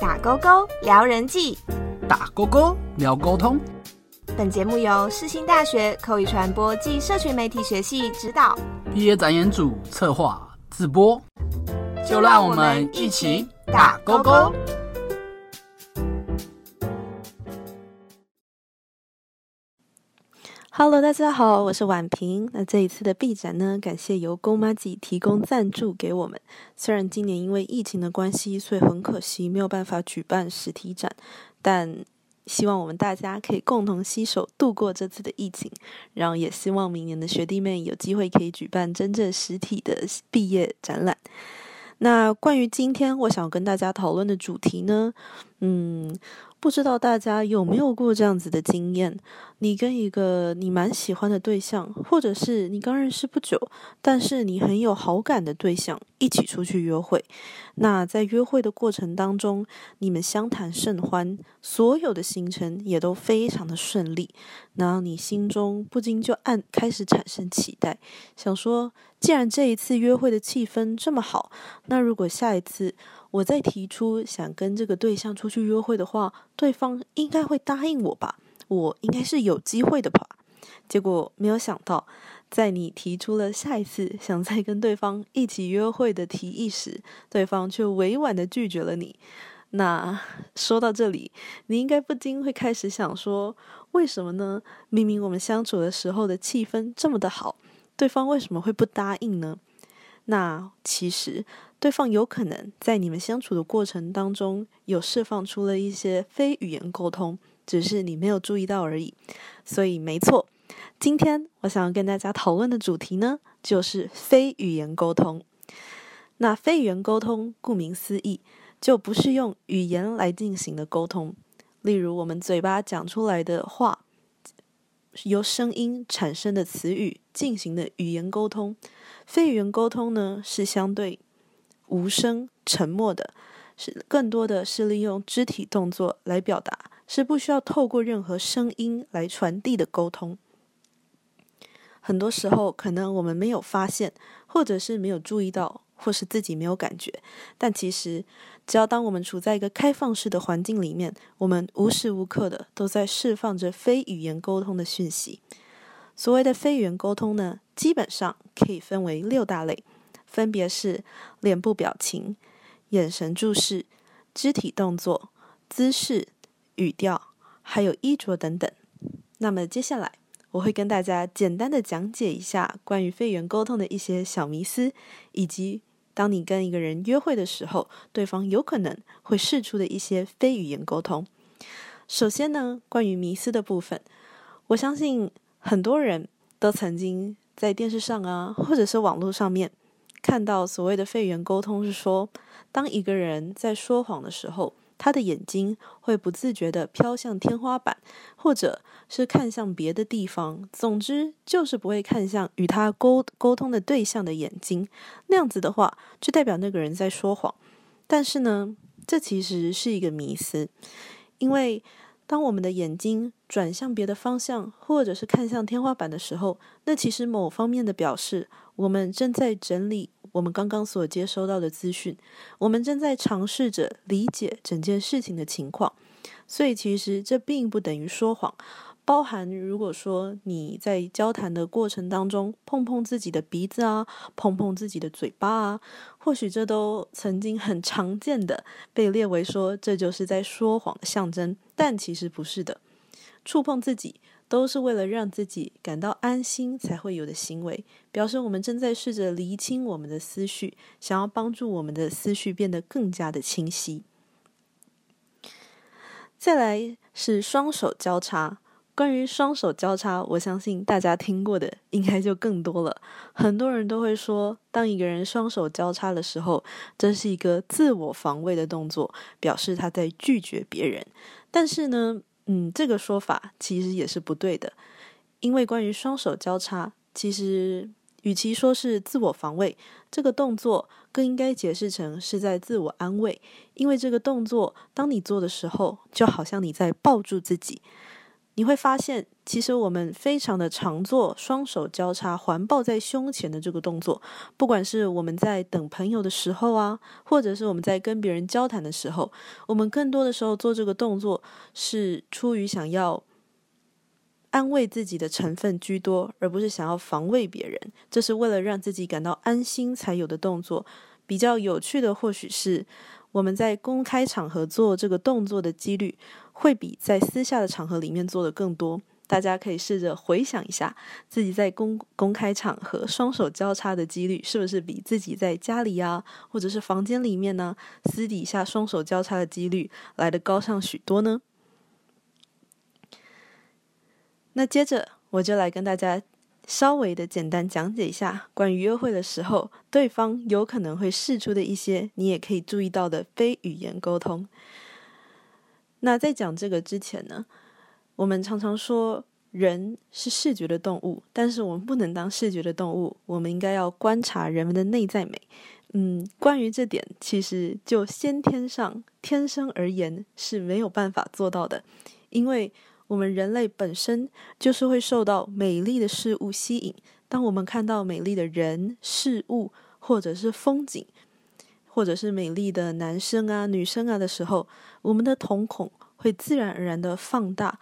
打勾勾聊人际，打勾勾聊沟通。本节目由世新大学口语传播暨社群媒体学系指导，毕业展演组策划自播。就让我们一起打勾勾。Hello，大家好，我是婉平。那这一次的 B 展呢，感谢由公妈吉提供赞助给我们。虽然今年因为疫情的关系，所以很可惜没有办法举办实体展，但希望我们大家可以共同携手度过这次的疫情。然后也希望明年的学弟妹有机会可以举办真正实体的毕业展览。那关于今天我想跟大家讨论的主题呢，嗯。不知道大家有没有过这样子的经验？你跟一个你蛮喜欢的对象，或者是你刚认识不久，但是你很有好感的对象，一起出去约会。那在约会的过程当中，你们相谈甚欢，所有的行程也都非常的顺利。然后你心中不禁就暗开始产生期待，想说，既然这一次约会的气氛这么好，那如果下一次。我在提出想跟这个对象出去约会的话，对方应该会答应我吧？我应该是有机会的吧？结果没有想到，在你提出了下一次想再跟对方一起约会的提议时，对方却委婉的拒绝了你。那说到这里，你应该不禁会开始想说，为什么呢？明明我们相处的时候的气氛这么的好，对方为什么会不答应呢？那其实。对方有可能在你们相处的过程当中，有释放出了一些非语言沟通，只是你没有注意到而已。所以，没错，今天我想要跟大家讨论的主题呢，就是非语言沟通。那非语言沟通，顾名思义，就不是用语言来进行的沟通。例如，我们嘴巴讲出来的话，由声音产生的词语进行的语言沟通。非语言沟通呢，是相对。无声、沉默的，是更多的是利用肢体动作来表达，是不需要透过任何声音来传递的沟通。很多时候，可能我们没有发现，或者是没有注意到，或是自己没有感觉。但其实，只要当我们处在一个开放式的环境里面，我们无时无刻的都在释放着非语言沟通的讯息。所谓的非语言沟通呢，基本上可以分为六大类。分别是脸部表情、眼神注视、肢体动作、姿势、语调，还有衣着等等。那么接下来我会跟大家简单的讲解一下关于非语言沟通的一些小迷思，以及当你跟一个人约会的时候，对方有可能会试出的一些非语言沟通。首先呢，关于迷思的部分，我相信很多人都曾经在电视上啊，或者是网络上面。看到所谓的肺源沟通是说，当一个人在说谎的时候，他的眼睛会不自觉的飘向天花板，或者是看向别的地方，总之就是不会看向与他沟沟通的对象的眼睛。那样子的话，就代表那个人在说谎。但是呢，这其实是一个迷思，因为当我们的眼睛转向别的方向，或者是看向天花板的时候，那其实某方面的表示，我们正在整理。我们刚刚所接收到的资讯，我们正在尝试着理解整件事情的情况，所以其实这并不等于说谎。包含如果说你在交谈的过程当中碰碰自己的鼻子啊，碰碰自己的嘴巴啊，或许这都曾经很常见的被列为说这就是在说谎的象征，但其实不是的。触碰自己。都是为了让自己感到安心才会有的行为，表示我们正在试着厘清我们的思绪，想要帮助我们的思绪变得更加的清晰。再来是双手交叉，关于双手交叉，我相信大家听过的应该就更多了。很多人都会说，当一个人双手交叉的时候，这是一个自我防卫的动作，表示他在拒绝别人。但是呢？嗯，这个说法其实也是不对的，因为关于双手交叉，其实与其说是自我防卫，这个动作更应该解释成是在自我安慰，因为这个动作当你做的时候，就好像你在抱住自己。你会发现，其实我们非常的常做双手交叉环抱在胸前的这个动作，不管是我们在等朋友的时候啊，或者是我们在跟别人交谈的时候，我们更多的时候做这个动作是出于想要安慰自己的成分居多，而不是想要防卫别人。这是为了让自己感到安心才有的动作。比较有趣的，或许是我们在公开场合做这个动作的几率。会比在私下的场合里面做的更多。大家可以试着回想一下，自己在公公开场合双手交叉的几率，是不是比自己在家里啊，或者是房间里面呢，私底下双手交叉的几率来的高上许多呢？那接着我就来跟大家稍微的简单讲解一下，关于约会的时候，对方有可能会试出的一些你也可以注意到的非语言沟通。那在讲这个之前呢，我们常常说人是视觉的动物，但是我们不能当视觉的动物，我们应该要观察人们的内在美。嗯，关于这点，其实就先天上天生而言是没有办法做到的，因为我们人类本身就是会受到美丽的事物吸引。当我们看到美丽的人事物，或者是风景。或者是美丽的男生啊、女生啊的时候，我们的瞳孔会自然而然的放大，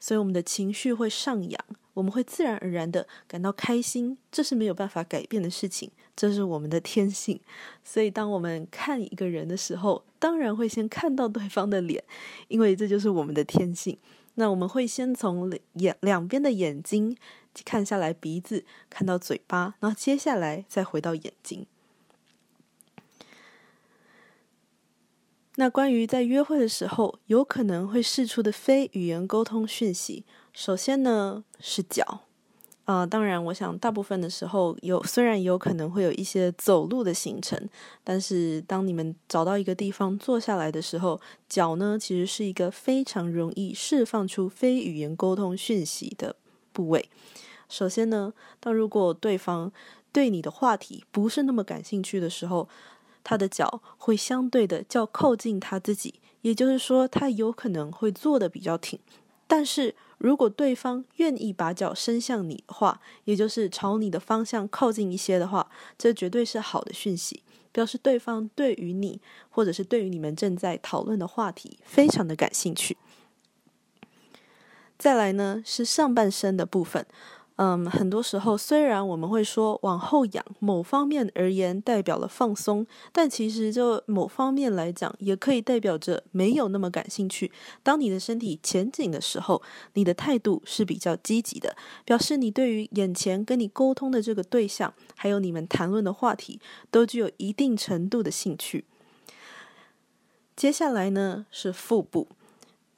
所以我们的情绪会上扬，我们会自然而然的感到开心，这是没有办法改变的事情，这是我们的天性。所以，当我们看一个人的时候，当然会先看到对方的脸，因为这就是我们的天性。那我们会先从眼两边的眼睛看下来，鼻子看到嘴巴，然后接下来再回到眼睛。那关于在约会的时候有可能会试出的非语言沟通讯息，首先呢是脚，啊，当然我想大部分的时候有虽然有可能会有一些走路的行程，但是当你们找到一个地方坐下来的时候，脚呢其实是一个非常容易释放出非语言沟通讯息的部位。首先呢，当如果对方对你的话题不是那么感兴趣的时候。他的脚会相对的较靠近他自己，也就是说，他有可能会坐的比较挺。但是如果对方愿意把脚伸向你的话，也就是朝你的方向靠近一些的话，这绝对是好的讯息，表示对方对于你或者是对于你们正在讨论的话题非常的感兴趣。再来呢，是上半身的部分。嗯，很多时候虽然我们会说往后仰，某方面而言代表了放松，但其实就某方面来讲，也可以代表着没有那么感兴趣。当你的身体前倾的时候，你的态度是比较积极的，表示你对于眼前跟你沟通的这个对象，还有你们谈论的话题，都具有一定程度的兴趣。接下来呢是腹部。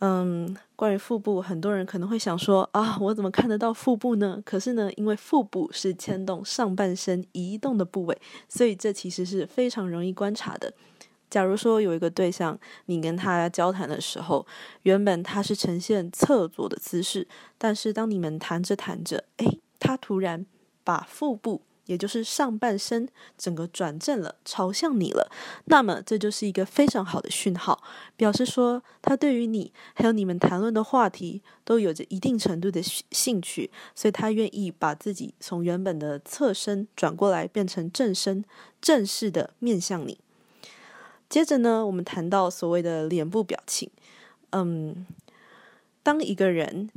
嗯，关于腹部，很多人可能会想说啊，我怎么看得到腹部呢？可是呢，因为腹部是牵动上半身移动的部位，所以这其实是非常容易观察的。假如说有一个对象，你跟他交谈的时候，原本他是呈现侧坐的姿势，但是当你们谈着谈着，诶，他突然把腹部。也就是上半身整个转正了，朝向你了，那么这就是一个非常好的讯号，表示说他对于你还有你们谈论的话题都有着一定程度的兴趣，所以他愿意把自己从原本的侧身转过来，变成正身，正式的面向你。接着呢，我们谈到所谓的脸部表情，嗯，当一个人。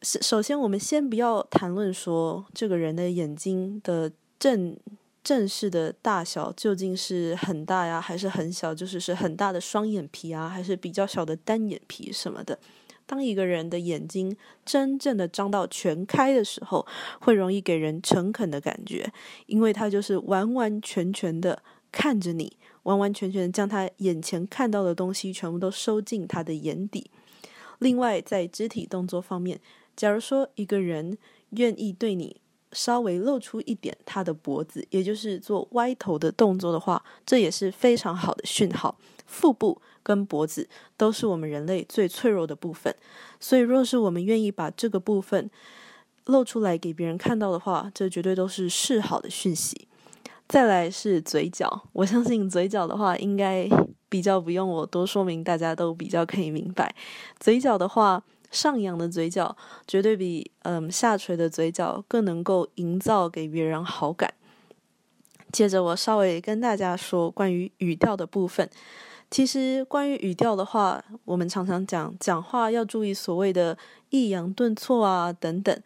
是，首先我们先不要谈论说这个人的眼睛的正正式的大小究竟是很大呀，还是很小，就是是很大的双眼皮啊，还是比较小的单眼皮什么的。当一个人的眼睛真正的张到全开的时候，会容易给人诚恳的感觉，因为他就是完完全全的看着你，完完全全将他眼前看到的东西全部都收进他的眼底。另外，在肢体动作方面。假如说一个人愿意对你稍微露出一点他的脖子，也就是做歪头的动作的话，这也是非常好的讯号。腹部跟脖子都是我们人类最脆弱的部分，所以若是我们愿意把这个部分露出来给别人看到的话，这绝对都是示好的讯息。再来是嘴角，我相信嘴角的话，应该比较不用我多说明，大家都比较可以明白。嘴角的话。上扬的嘴角绝对比嗯下垂的嘴角更能够营造给别人好感。接着我稍微跟大家说关于语调的部分。其实关于语调的话，我们常常讲讲话要注意所谓的抑扬顿挫啊等等，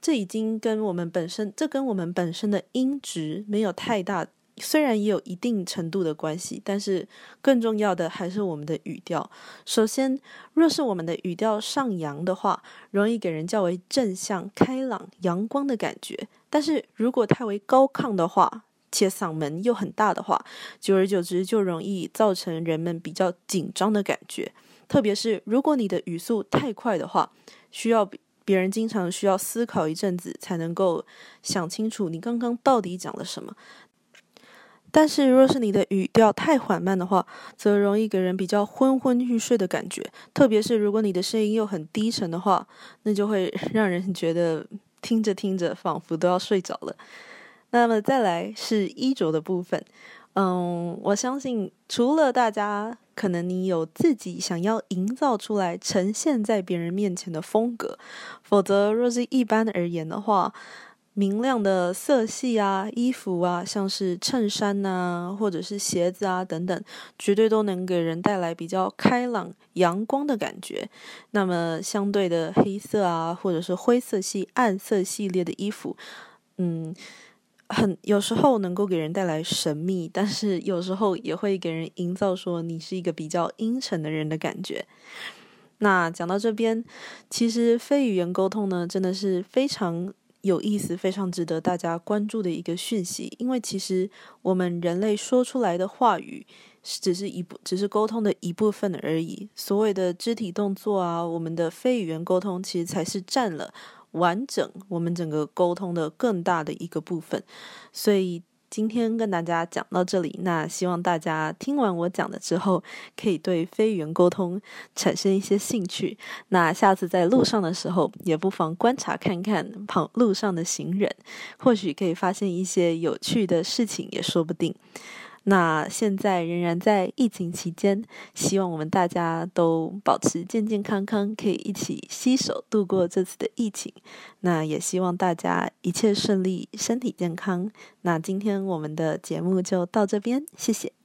这已经跟我们本身这跟我们本身的音质没有太大。虽然也有一定程度的关系，但是更重要的还是我们的语调。首先，若是我们的语调上扬的话，容易给人较为正向、开朗、阳光的感觉；但是如果太为高亢的话，且嗓门又很大的话，久而久之就容易造成人们比较紧张的感觉。特别是如果你的语速太快的话，需要别人经常需要思考一阵子才能够想清楚你刚刚到底讲了什么。但是，若是你的语调太缓慢的话，则容易给人比较昏昏欲睡的感觉。特别是如果你的声音又很低沉的话，那就会 让人觉得听着听着仿佛都要睡着了。那么再来是衣着的部分，嗯，我相信除了大家可能你有自己想要营造出来呈现在别人面前的风格，否则若是一般而言的话。明亮的色系啊，衣服啊，像是衬衫呐，或者是鞋子啊等等，绝对都能给人带来比较开朗、阳光的感觉。那么相对的黑色啊，或者是灰色系、暗色系列的衣服，嗯，很有时候能够给人带来神秘，但是有时候也会给人营造说你是一个比较阴沉的人的感觉。那讲到这边，其实非语言沟通呢，真的是非常。有意思，非常值得大家关注的一个讯息。因为其实我们人类说出来的话语是，只是一部，只是沟通的一部分而已。所谓的肢体动作啊，我们的非语言沟通，其实才是占了完整我们整个沟通的更大的一个部分。所以。今天跟大家讲到这里，那希望大家听完我讲的之后，可以对非语言沟通产生一些兴趣。那下次在路上的时候，也不妨观察看看旁路上的行人，或许可以发现一些有趣的事情，也说不定。那现在仍然在疫情期间，希望我们大家都保持健健康康，可以一起携手度过这次的疫情。那也希望大家一切顺利，身体健康。那今天我们的节目就到这边，谢谢。